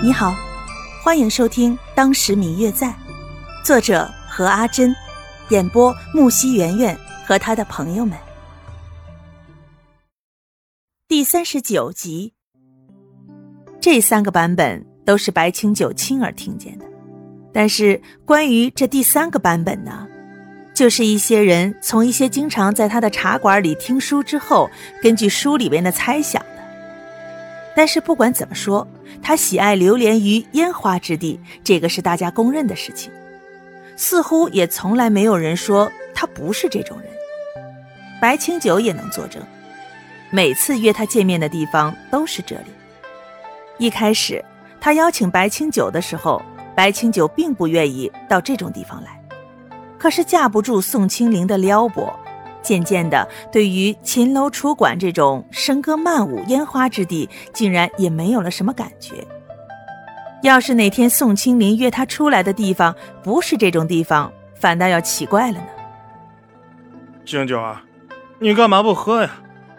你好，欢迎收听《当时明月在》，作者何阿珍，演播木西圆圆和他的朋友们。第三十九集，这三个版本都是白清九亲耳听见的，但是关于这第三个版本呢，就是一些人从一些经常在他的茶馆里听书之后，根据书里面的猜想。但是不管怎么说，他喜爱流连于烟花之地，这个是大家公认的事情。似乎也从来没有人说他不是这种人。白清九也能作证，每次约他见面的地方都是这里。一开始他邀请白清九的时候，白清九并不愿意到这种地方来，可是架不住宋清龄的撩拨。渐渐的，对于秦楼楚馆这种笙歌曼舞、烟花之地，竟然也没有了什么感觉。要是哪天宋清林约他出来的地方不是这种地方，反倒要奇怪了呢。清酒啊，你干嘛不喝呀？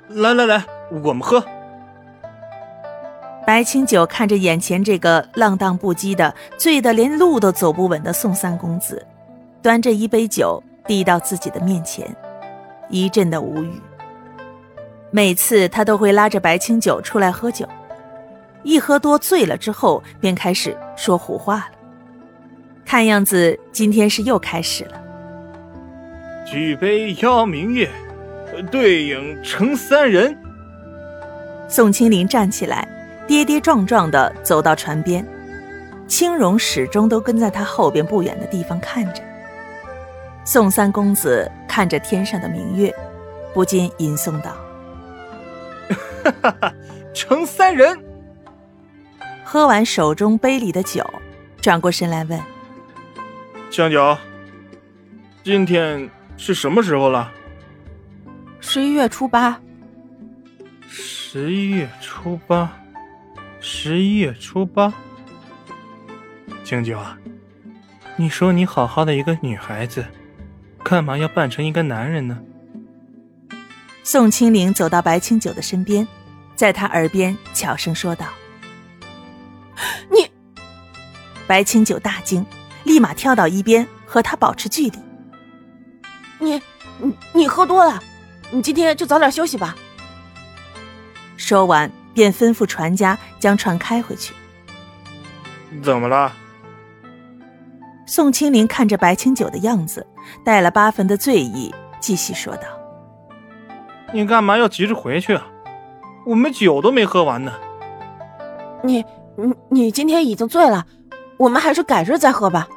来来来，我们喝。白清九看着眼前这个浪荡不羁的、醉得连路都走不稳的宋三公子，端着一杯酒递到自己的面前。一阵的无语。每次他都会拉着白清酒出来喝酒，一喝多醉了之后，便开始说胡话了。看样子今天是又开始了。举杯邀明月，对影成三人。宋清林站起来，跌跌撞撞的走到船边，青荣始终都跟在他后边不远的地方看着。宋三公子看着天上的明月，不禁吟诵道：“哈哈哈，成三人。”喝完手中杯里的酒，转过身来问：“香九，今天是什么时候了？”“十一月初八。”“十一月初八，十一月初八。”“青九啊，你说你好好的一个女孩子。”干嘛要扮成一个男人呢？宋清灵走到白清九的身边，在他耳边悄声说道：“你！”白清九大惊，立马跳到一边和他保持距离。“你，你，你喝多了，你今天就早点休息吧。”说完，便吩咐船家将船开回去。怎么了？宋清灵看着白清九的样子，带了八分的醉意，继续说道：“你干嘛要急着回去啊？我们酒都没喝完呢。”“你、你、你今天已经醉了，我们还是改日再喝吧。”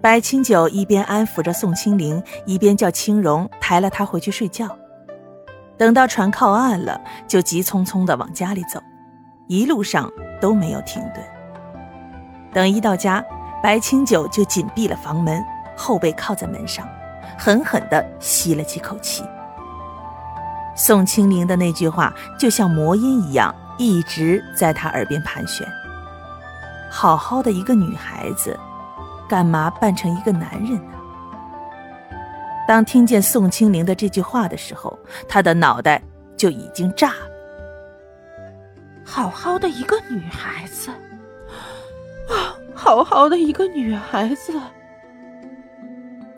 白清九一边安抚着宋清灵，一边叫青荣抬了他回去睡觉。等到船靠岸了，就急匆匆的往家里走，一路上都没有停顿。等一到家。白清九就紧闭了房门，后背靠在门上，狠狠地吸了几口气。宋清灵的那句话就像魔音一样，一直在他耳边盘旋。好好的一个女孩子，干嘛扮成一个男人呢？当听见宋清灵的这句话的时候，他的脑袋就已经炸了。好好的一个女孩子。啊好好的一个女孩子，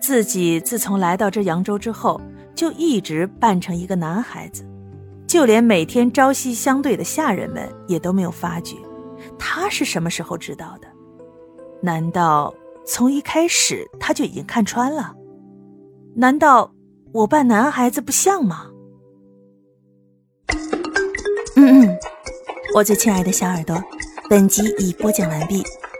自己自从来到这扬州之后，就一直扮成一个男孩子，就连每天朝夕相对的下人们也都没有发觉。他是什么时候知道的？难道从一开始他就已经看穿了？难道我扮男孩子不像吗？嗯嗯，我最亲爱的小耳朵，本集已播讲完毕。